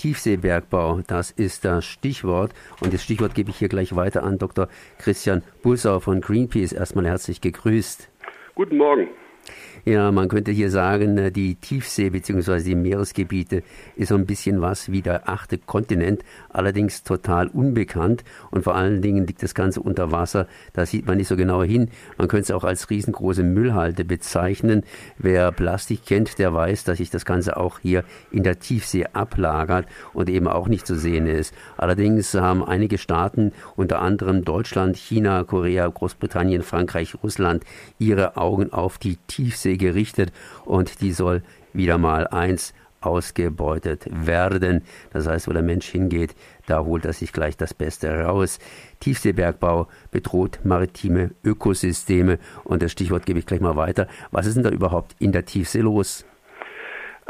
Tiefseebergbau, das ist das Stichwort. Und das Stichwort gebe ich hier gleich weiter an Dr. Christian Bussau von Greenpeace. Erstmal herzlich gegrüßt. Guten Morgen. Ja, man könnte hier sagen, äh, die Tiefsee bzw. die Meeresgebiete ist so ein bisschen was wie der achte Kontinent, allerdings total unbekannt und vor allen Dingen liegt das Ganze unter Wasser. Da sieht man nicht so genau hin. Man könnte es auch als riesengroße Müllhalde bezeichnen. Wer Plastik kennt, der weiß, dass sich das Ganze auch hier in der Tiefsee ablagert und eben auch nicht zu sehen ist. Allerdings haben einige Staaten, unter anderem Deutschland, China, Korea, Großbritannien, Frankreich, Russland, ihre Augen auf die Tiefsee Ostsee gerichtet und die soll wieder mal eins ausgebeutet werden. Das heißt, wo der Mensch hingeht, da holt er sich gleich das Beste raus. Tiefseebergbau bedroht maritime Ökosysteme und das Stichwort gebe ich gleich mal weiter. Was ist denn da überhaupt in der Tiefsee los?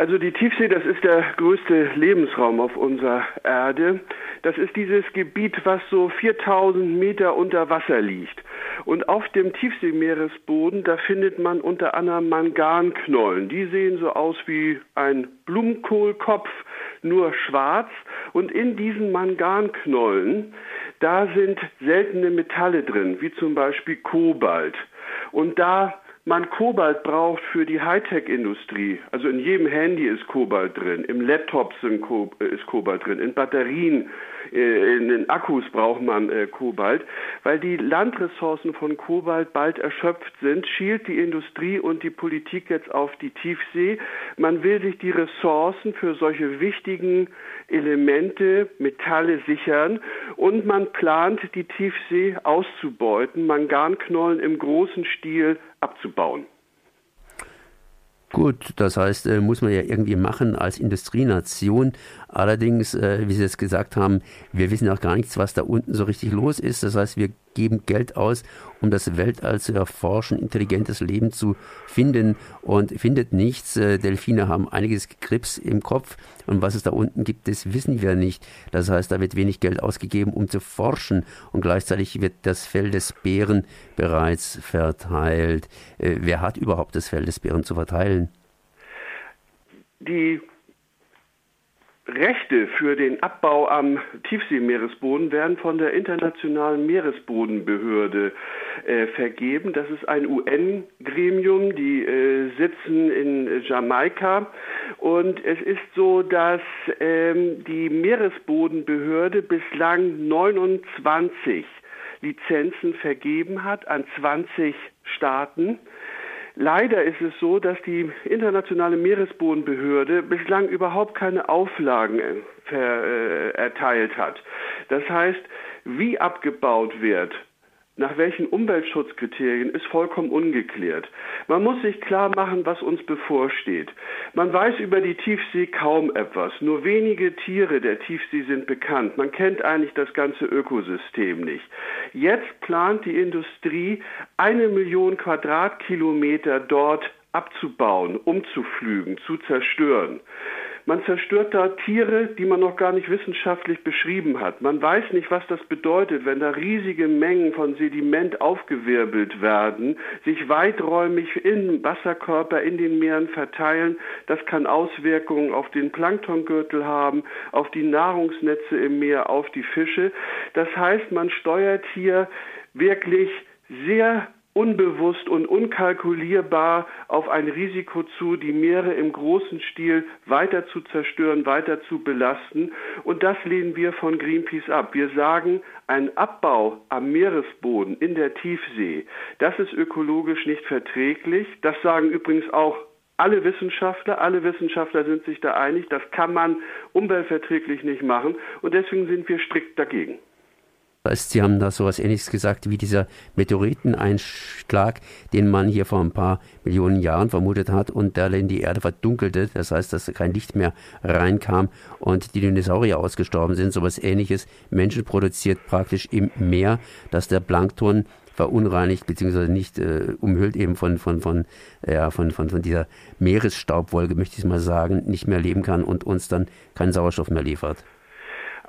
Also die Tiefsee, das ist der größte Lebensraum auf unserer Erde. Das ist dieses Gebiet, was so 4000 Meter unter Wasser liegt. Und auf dem Tiefseemeeresboden, da findet man unter anderem Manganknollen. Die sehen so aus wie ein Blumenkohlkopf, nur schwarz. Und in diesen Manganknollen, da sind seltene Metalle drin, wie zum Beispiel Kobalt. Und da man Kobalt braucht für die Hightech-Industrie, also in jedem Handy ist Kobalt drin, im Laptop ist Kobalt drin, in Batterien, äh, in den Akkus braucht man äh, Kobalt, weil die Landressourcen von Kobalt bald erschöpft sind, schielt die Industrie und die Politik jetzt auf die Tiefsee. Man will sich die Ressourcen für solche wichtigen Elemente, Metalle sichern und man plant, die Tiefsee auszubeuten, Manganknollen im großen Stil abzubauen. Gut, das heißt, äh, muss man ja irgendwie machen als Industrienation. Allerdings, äh, wie Sie es gesagt haben, wir wissen auch gar nichts, was da unten so richtig los ist. Das heißt, wir geben Geld aus, um das Weltall zu erforschen, intelligentes Leben zu finden und findet nichts. Äh, Delfine haben einiges Grips im Kopf und was es da unten gibt, das wissen wir nicht. Das heißt, da wird wenig Geld ausgegeben, um zu forschen und gleichzeitig wird das Fell des Bären bereits verteilt. Äh, wer hat überhaupt das Fell des Bären zu verteilen? Die Rechte für den Abbau am Tiefseemeeresboden werden von der Internationalen Meeresbodenbehörde äh, vergeben. Das ist ein UN-Gremium, die äh, sitzen in Jamaika. Und es ist so, dass ähm, die Meeresbodenbehörde bislang 29 Lizenzen vergeben hat an 20 Staaten. Leider ist es so, dass die internationale Meeresbodenbehörde bislang überhaupt keine Auflagen äh, äh, erteilt hat. Das heißt, wie abgebaut wird, nach welchen Umweltschutzkriterien ist vollkommen ungeklärt. Man muss sich klar machen, was uns bevorsteht. Man weiß über die Tiefsee kaum etwas. Nur wenige Tiere der Tiefsee sind bekannt. Man kennt eigentlich das ganze Ökosystem nicht. Jetzt plant die Industrie, eine Million Quadratkilometer dort abzubauen, umzuflügen, zu zerstören. Man zerstört da Tiere, die man noch gar nicht wissenschaftlich beschrieben hat. Man weiß nicht, was das bedeutet, wenn da riesige Mengen von Sediment aufgewirbelt werden, sich weiträumig in Wasserkörper in den Meeren verteilen. Das kann Auswirkungen auf den Planktongürtel haben, auf die Nahrungsnetze im Meer, auf die Fische. Das heißt, man steuert hier wirklich sehr unbewusst und unkalkulierbar auf ein Risiko zu, die Meere im großen Stil weiter zu zerstören, weiter zu belasten. Und das lehnen wir von Greenpeace ab. Wir sagen, ein Abbau am Meeresboden in der Tiefsee, das ist ökologisch nicht verträglich. Das sagen übrigens auch alle Wissenschaftler, alle Wissenschaftler sind sich da einig, das kann man umweltverträglich nicht machen und deswegen sind wir strikt dagegen. Sie haben da so etwas Ähnliches gesagt wie dieser Meteoriteneinschlag, den man hier vor ein paar Millionen Jahren vermutet hat und der in die Erde verdunkelte. Das heißt, dass kein Licht mehr reinkam und die Dinosaurier ausgestorben sind. So etwas Ähnliches. Menschen produziert praktisch im Meer, dass der Plankton verunreinigt beziehungsweise nicht äh, umhüllt eben von von von ja von, von von dieser Meeresstaubwolke möchte ich mal sagen nicht mehr leben kann und uns dann keinen Sauerstoff mehr liefert.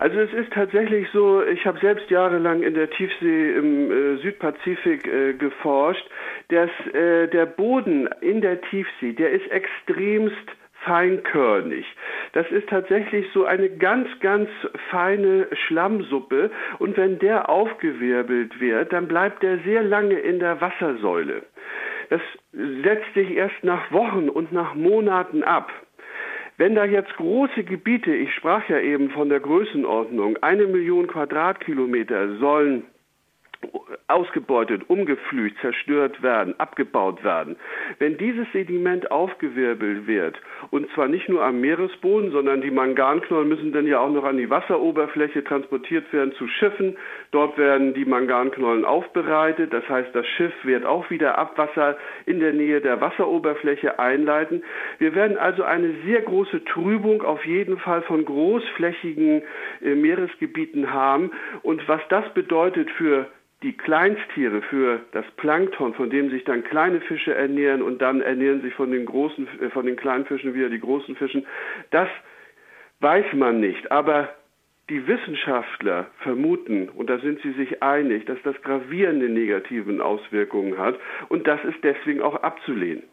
Also es ist tatsächlich so, ich habe selbst jahrelang in der Tiefsee im äh, Südpazifik äh, geforscht, dass äh, der Boden in der Tiefsee, der ist extremst feinkörnig. Das ist tatsächlich so eine ganz, ganz feine Schlammsuppe und wenn der aufgewirbelt wird, dann bleibt der sehr lange in der Wassersäule. Das setzt sich erst nach Wochen und nach Monaten ab. Wenn da jetzt große Gebiete, ich sprach ja eben von der Größenordnung, eine Million Quadratkilometer sollen ausgebeutet, umgepflügt, zerstört werden, abgebaut werden. Wenn dieses Sediment aufgewirbelt wird, und zwar nicht nur am Meeresboden, sondern die Manganknollen müssen dann ja auch noch an die Wasseroberfläche transportiert werden zu Schiffen. Dort werden die Manganknollen aufbereitet. Das heißt, das Schiff wird auch wieder Abwasser in der Nähe der Wasseroberfläche einleiten. Wir werden also eine sehr große Trübung auf jeden Fall von großflächigen äh, Meeresgebieten haben. Und was das bedeutet für die Kleinsttiere für das Plankton, von dem sich dann kleine Fische ernähren und dann ernähren sich von den großen, äh, von den kleinen Fischen wieder die großen Fischen, das weiß man nicht. Aber die Wissenschaftler vermuten, und da sind sie sich einig, dass das gravierende negativen Auswirkungen hat und das ist deswegen auch abzulehnen.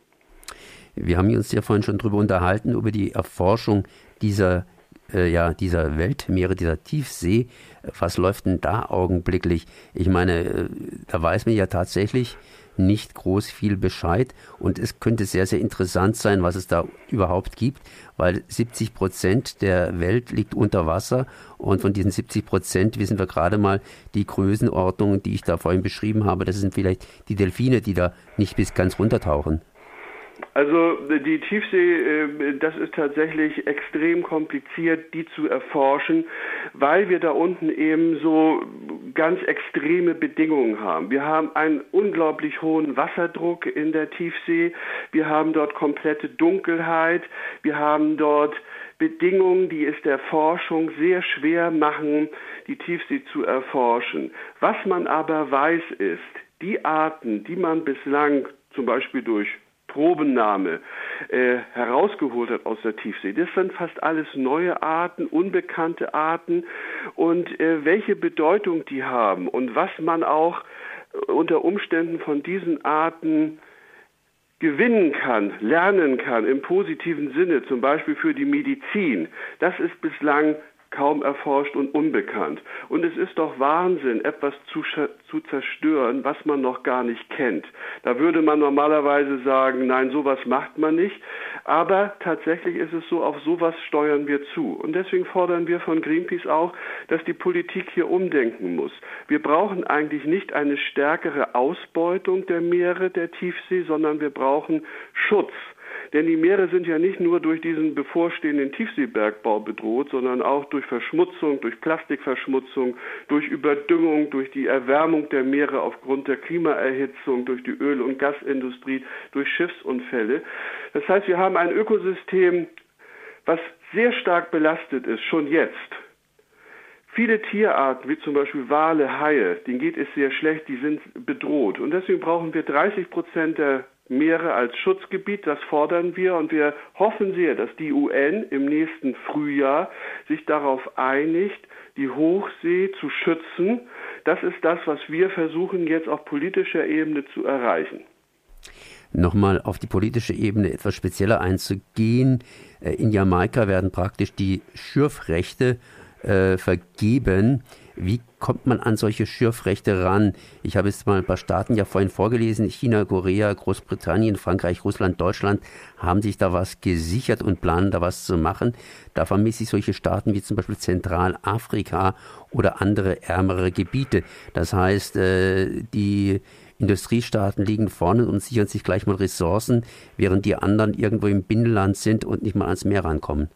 Wir haben uns ja vorhin schon darüber unterhalten, über die Erforschung dieser äh, ja, dieser Weltmeere, dieser Tiefsee, was läuft denn da augenblicklich? Ich meine, äh, da weiß man ja tatsächlich nicht groß viel Bescheid und es könnte sehr, sehr interessant sein, was es da überhaupt gibt, weil 70 Prozent der Welt liegt unter Wasser und von diesen 70 Prozent wissen wir gerade mal die Größenordnung, die ich da vorhin beschrieben habe. Das sind vielleicht die Delfine, die da nicht bis ganz runtertauchen. Also die Tiefsee, äh, das ist tatsächlich extrem kompliziert, die zu erforschen, weil wir da unten eben so ganz extreme Bedingungen haben. Wir haben einen unglaublich hohen Wasserdruck in der Tiefsee, wir haben dort komplette Dunkelheit, wir haben dort Bedingungen, die es der Forschung sehr schwer machen, die Tiefsee zu erforschen. Was man aber weiß ist, die Arten, die man bislang zum Beispiel durch Probennahme äh, herausgeholt hat aus der Tiefsee. Das sind fast alles neue Arten, unbekannte Arten und äh, welche Bedeutung die haben und was man auch äh, unter Umständen von diesen Arten gewinnen kann, lernen kann im positiven Sinne, zum Beispiel für die Medizin, das ist bislang kaum erforscht und unbekannt. Und es ist doch Wahnsinn, etwas zu, zu zerstören, was man noch gar nicht kennt. Da würde man normalerweise sagen, nein, sowas macht man nicht. Aber tatsächlich ist es so, auf sowas steuern wir zu. Und deswegen fordern wir von Greenpeace auch, dass die Politik hier umdenken muss. Wir brauchen eigentlich nicht eine stärkere Ausbeutung der Meere, der Tiefsee, sondern wir brauchen Schutz. Denn die Meere sind ja nicht nur durch diesen bevorstehenden Tiefseebergbau bedroht, sondern auch durch Verschmutzung, durch Plastikverschmutzung, durch Überdüngung, durch die Erwärmung der Meere aufgrund der Klimaerhitzung, durch die Öl- und Gasindustrie, durch Schiffsunfälle. Das heißt, wir haben ein Ökosystem, was sehr stark belastet ist, schon jetzt. Viele Tierarten, wie zum Beispiel Wale, Haie, denen geht es sehr schlecht, die sind bedroht. Und deswegen brauchen wir 30 Prozent der Meere als Schutzgebiet, das fordern wir und wir hoffen sehr, dass die UN im nächsten Frühjahr sich darauf einigt, die Hochsee zu schützen. Das ist das, was wir versuchen jetzt auf politischer Ebene zu erreichen. Nochmal auf die politische Ebene etwas spezieller einzugehen. Äh, in Jamaika werden praktisch die Schürfrechte äh, vergeben. Wie kommt man an solche Schürfrechte ran? Ich habe jetzt mal ein paar Staaten ja vorhin vorgelesen. China, Korea, Großbritannien, Frankreich, Russland, Deutschland haben sich da was gesichert und planen da was zu machen. Da vermisse ich solche Staaten wie zum Beispiel Zentralafrika oder andere ärmere Gebiete. Das heißt, äh, die Industriestaaten liegen vorne und sichern sich gleich mal Ressourcen, während die anderen irgendwo im Binnenland sind und nicht mal ans Meer rankommen.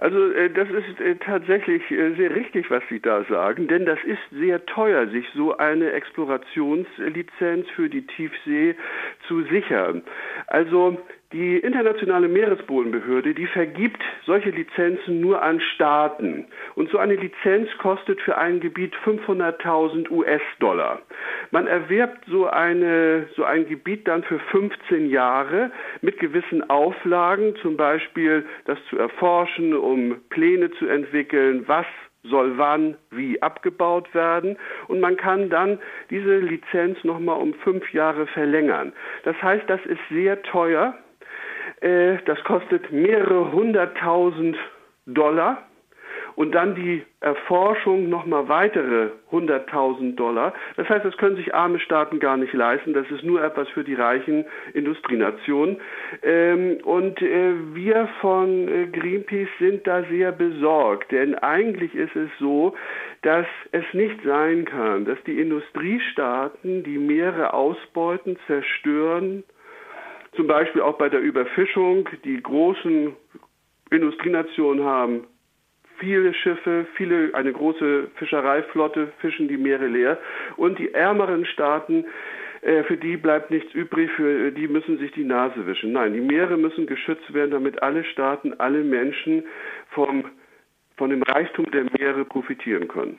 Also äh, das ist äh, tatsächlich äh, sehr richtig, was Sie da sagen, denn das ist sehr teuer, sich so eine Explorationslizenz für die Tiefsee zu sichern. Also die internationale Meeresbodenbehörde, die vergibt solche Lizenzen nur an Staaten. Und so eine Lizenz kostet für ein Gebiet 500.000 US-Dollar. Man erwirbt so, eine, so ein Gebiet dann für 15 Jahre mit gewissen Auflagen, zum Beispiel das zu erforschen, um Pläne zu entwickeln, was soll wann wie abgebaut werden und man kann dann diese Lizenz nochmal um fünf Jahre verlängern. Das heißt, das ist sehr teuer das kostet mehrere hunderttausend Dollar und dann die Erforschung nochmal weitere 100.000 Dollar. Das heißt, das können sich arme Staaten gar nicht leisten. Das ist nur etwas für die reichen Industrienationen. Ähm, und äh, wir von äh, Greenpeace sind da sehr besorgt, denn eigentlich ist es so, dass es nicht sein kann, dass die Industriestaaten die Meere ausbeuten, zerstören, zum Beispiel auch bei der Überfischung. Die großen Industrienationen haben viele Schiffe, viele, eine große Fischereiflotte fischen die Meere leer und die ärmeren Staaten äh, für die bleibt nichts übrig, für die müssen sich die Nase wischen. Nein, die Meere müssen geschützt werden, damit alle Staaten, alle Menschen vom, von dem Reichtum der Meere profitieren können.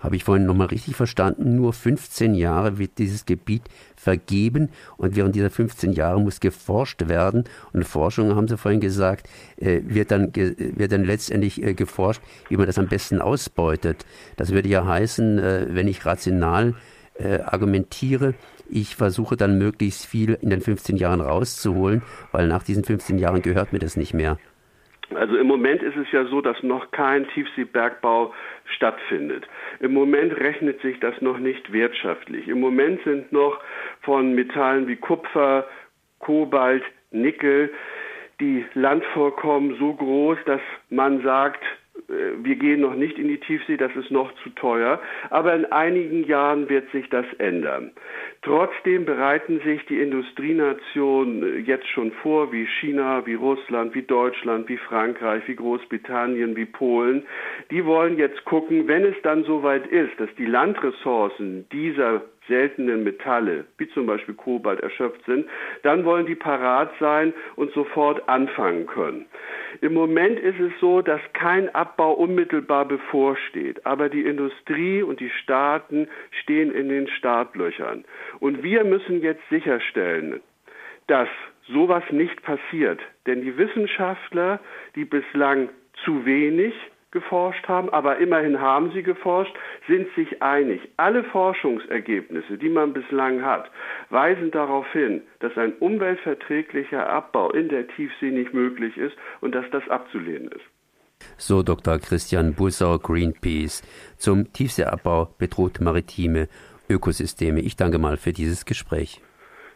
Habe ich vorhin nochmal richtig verstanden? Nur 15 Jahre wird dieses Gebiet vergeben und während dieser 15 Jahre muss geforscht werden. Und Forschung, haben Sie vorhin gesagt, äh, wird dann, wird dann letztendlich äh, geforscht, wie man das am besten ausbeutet. Das würde ja heißen, äh, wenn ich rational argumentiere, ich versuche dann möglichst viel in den 15 Jahren rauszuholen, weil nach diesen 15 Jahren gehört mir das nicht mehr. Also im Moment ist es ja so, dass noch kein Tiefseebergbau stattfindet. Im Moment rechnet sich das noch nicht wirtschaftlich. Im Moment sind noch von Metallen wie Kupfer, Kobalt, Nickel die Landvorkommen so groß, dass man sagt, wir gehen noch nicht in die Tiefsee, das ist noch zu teuer, aber in einigen Jahren wird sich das ändern. Trotzdem bereiten sich die Industrienationen äh, jetzt schon vor, wie China, wie Russland, wie Deutschland, wie Frankreich, wie Großbritannien, wie Polen. Die wollen jetzt gucken, wenn es dann soweit ist, dass die Landressourcen dieser seltenen Metalle, wie zum Beispiel Kobalt, erschöpft sind, dann wollen die parat sein und sofort anfangen können. Im Moment ist es so, dass kein Abbau unmittelbar bevorsteht, aber die Industrie und die Staaten stehen in den Startlöchern. Und wir müssen jetzt sicherstellen, dass sowas nicht passiert. Denn die Wissenschaftler, die bislang zu wenig geforscht haben, aber immerhin haben sie geforscht, sind sich einig. Alle Forschungsergebnisse, die man bislang hat, weisen darauf hin, dass ein umweltverträglicher Abbau in der Tiefsee nicht möglich ist und dass das abzulehnen ist. So Dr. Christian Bussau, Greenpeace, zum Tiefseeabbau bedroht maritime Ökosysteme. Ich danke mal für dieses Gespräch.